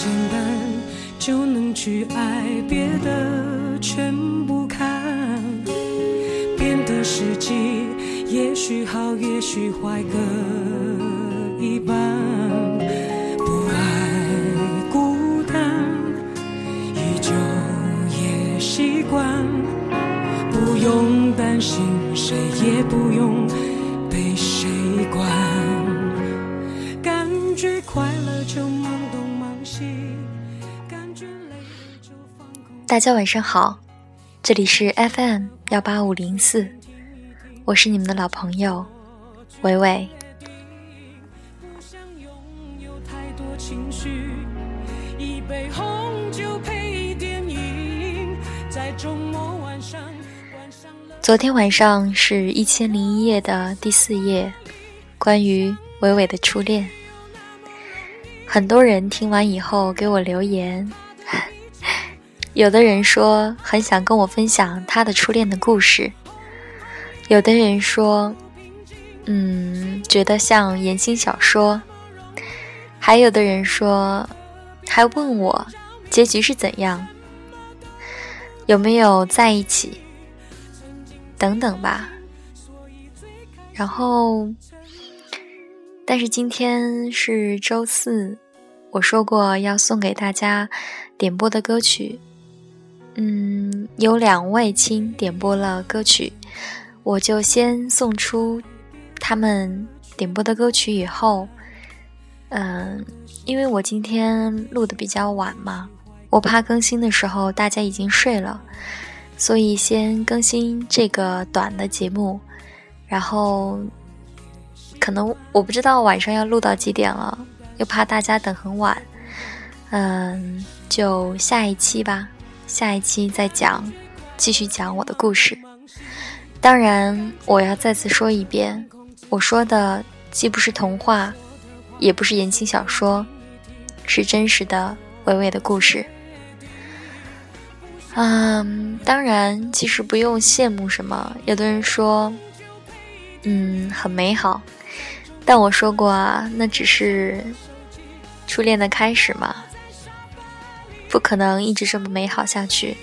简单就能去爱，别的全不看。变的时机，也许好，也许坏，各一半。不爱孤单，依旧也习惯。不用担心，谁也不用大家晚上好，这里是 FM 幺八五零四，我是你们的老朋友伟伟。昨天晚上是一千零一夜的第四夜，关于伟伟的初恋。很多人听完以后给我留言，有的人说很想跟我分享他的初恋的故事，有的人说，嗯，觉得像言情小说，还有的人说，还问我结局是怎样，有没有在一起。等等吧。然后，但是今天是周四，我说过要送给大家点播的歌曲。嗯，有两位亲点播了歌曲，我就先送出他们点播的歌曲。以后，嗯，因为我今天录的比较晚嘛，我怕更新的时候大家已经睡了。所以先更新这个短的节目，然后可能我不知道晚上要录到几点了，又怕大家等很晚，嗯，就下一期吧，下一期再讲，继续讲我的故事。当然，我要再次说一遍，我说的既不是童话，也不是言情小说，是真实的娓娓的故事。嗯，当然，其实不用羡慕什么。有的人说，嗯，很美好，但我说过啊，那只是初恋的开始嘛，不可能一直这么美好下去，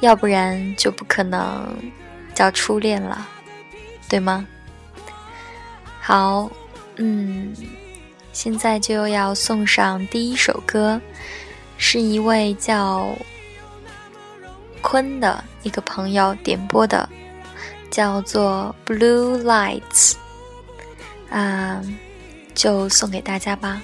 要不然就不可能叫初恋了，对吗？好，嗯，现在就要送上第一首歌，是一位叫。坤的一个朋友点播的，叫做《Blue Lights》，啊，就送给大家吧。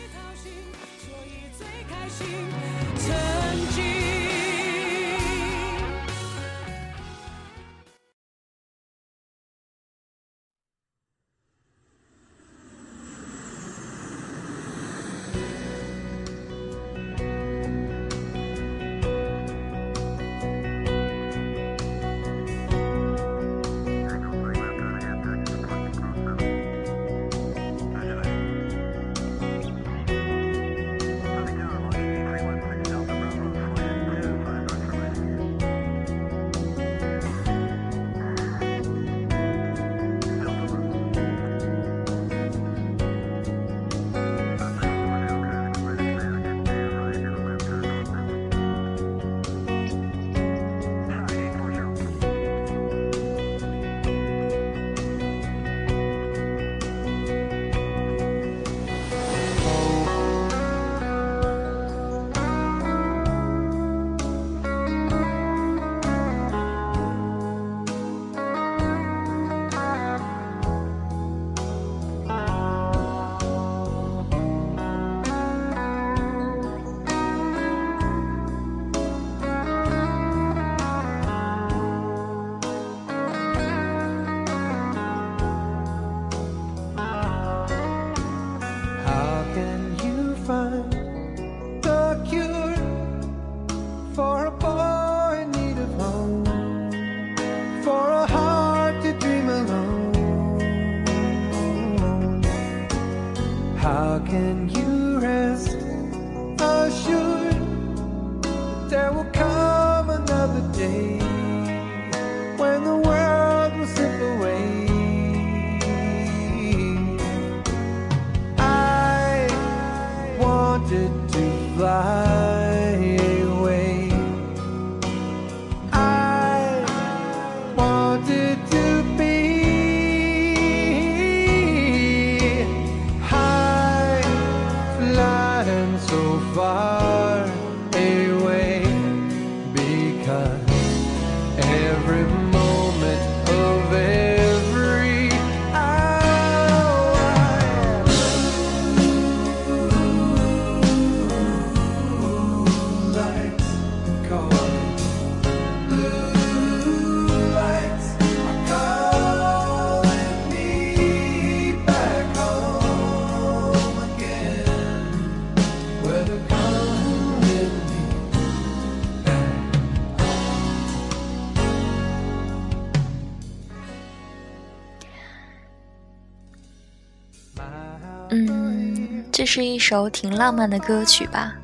嗯，这是一首挺浪漫的歌曲吧，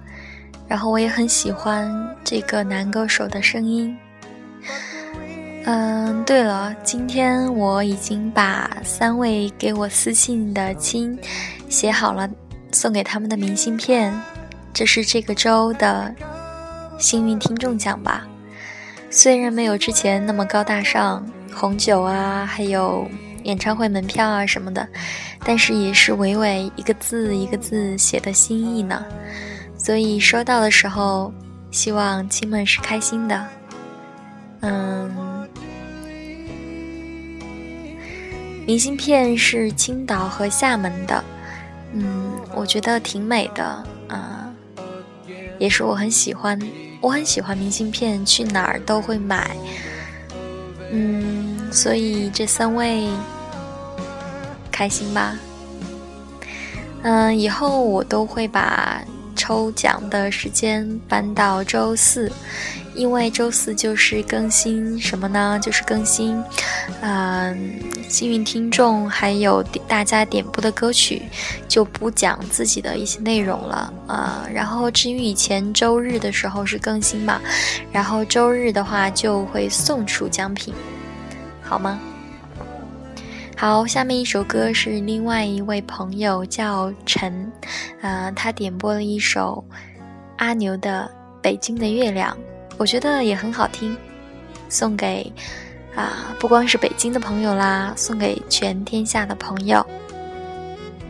然后我也很喜欢这个男歌手的声音。嗯，对了，今天我已经把三位给我私信的亲写好了，送给他们的明信片，这是这个周的幸运听众奖吧。虽然没有之前那么高大上，红酒啊，还有演唱会门票啊什么的，但是也是伟伟一个字一个字写的心意呢。所以收到的时候，希望亲们是开心的。嗯，明信片是青岛和厦门的，嗯，我觉得挺美的啊、也是我很喜欢，我很喜欢明信片，去哪儿都会买。嗯，所以这三位开心吧？嗯，以后我都会把抽奖的时间搬到周四，因为周四就是更新什么呢？就是更新，嗯，幸运听众还有大家点播的歌曲，就不讲自己的一些内容了啊、然后至于以前周日的时候是更新嘛，然后周日的话就会送出奖品，好吗？好，下面一首歌是另外一位朋友叫陈，啊、他点播了一首阿牛的《北京的月亮》，我觉得也很好听，送给啊、不光是北京的朋友啦，送给全天下的朋友。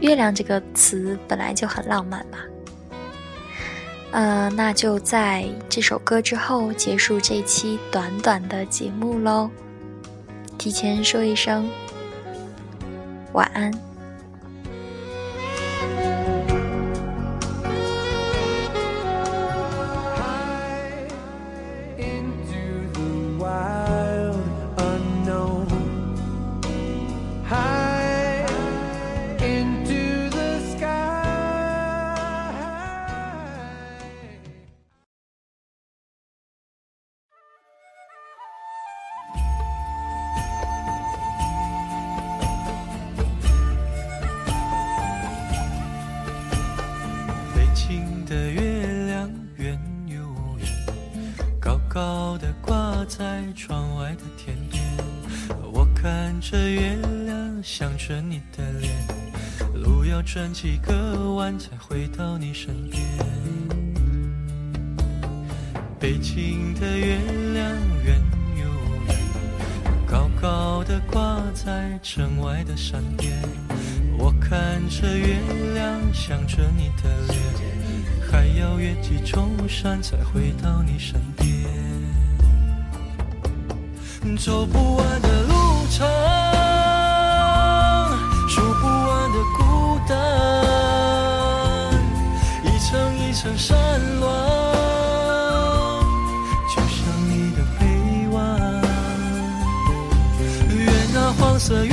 月亮这个词本来就很浪漫嘛，呃，那就在这首歌之后结束这期短短的节目喽。提前说一声晚安。着月亮，想着你的脸，路要转几个弯才回到你身边。”北京的月亮圆又圆，高高的挂在城外的山边。我看着月亮，想着你的脸，还要越几重山才回到你身边。走不完的路程，孤单，一层一层山峦，就像你的臂弯。愿那黄色